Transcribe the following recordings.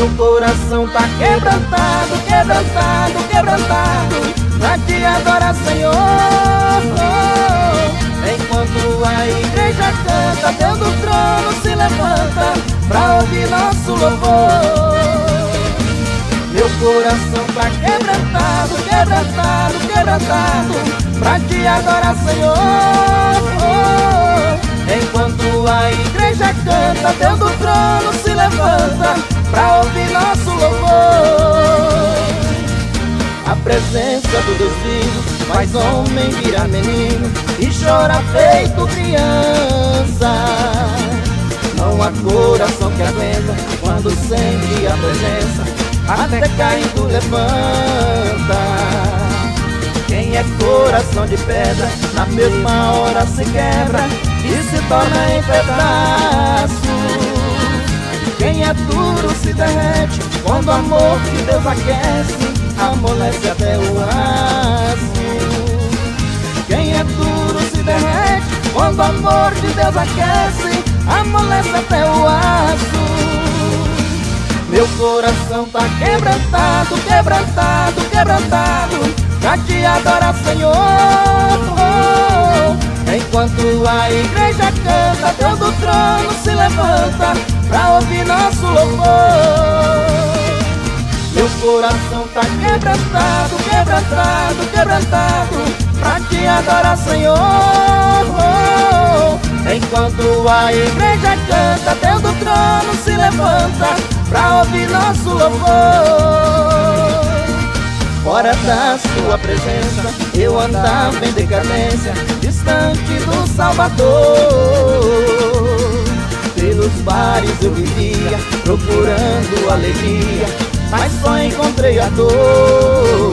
Meu coração tá quebrantado, quebrantado, quebrantado. Pra te adorar, Senhor. Enquanto a igreja canta Deus do trono se levanta Pra ouvir nosso louvor. Meu coração tá quebrantado, quebrantado, quebrantado. Pra te adorar, Senhor. Enquanto a igreja canta Deus do trono se levanta pra ouvir nosso louvor. A presença do Deus vivo faz homem virar menino e chora feito criança. Não há coração que aguenta quando sente a presença, até caindo levanta. Quem é coração de pedra, na mesma hora se quebra e se torna em pedaços. Quem é duro Quando o amor de Deus aquece Amolece até o aço Quem é duro se derrete Quando o amor de Deus aquece Amolece até o aço Meu coração tá quebrantado, quebrantado, quebrantado Pra te adorar, Senhor. Enquanto a igreja canta, Deus do trono se levanta pra ouvir nosso louvor. Coração tá quebrantado, quebrantado, quebrantado, pra te adorar, Senhor. Enquanto a igreja canta, Deus do trono se levanta pra ouvir nosso louvor. Fora da sua presença, eu andava em decadência, distante do Salvador. Pelos bares eu vivia procurando alegria Mas só encontrei a dor.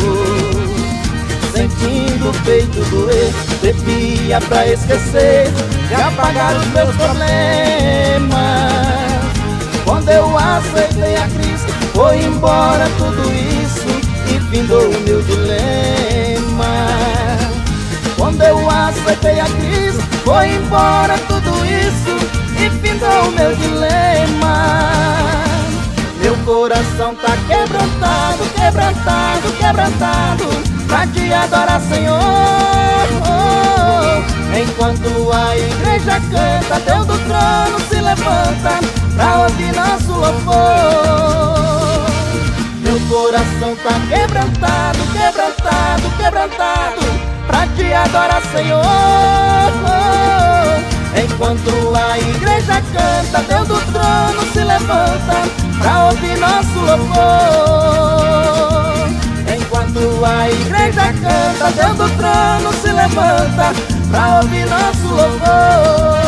Sentindo o peito doer Bebia pra esquecer E apagar os meus problemas. Quando eu aceitei a Cristo Foi embora tudo isso E findou o meu dilema. Quando eu aceitei a Cristo Foi embora tudo isso e findou meu dilema coração tá quebrantado, quebrantado, quebrantado. Pra te adorar, Senhor. Enquanto a igreja canta, Deus do trono se levanta Pra ouvir nosso louvor. Meu coração tá quebrantado, quebrantado, quebrantado. Pra te adorar, Senhor. Enquanto a igreja canta, Deus do trono se levanta louvor Enquanto a igreja canta, Deus do trono se levanta Pra ouvir nosso louvor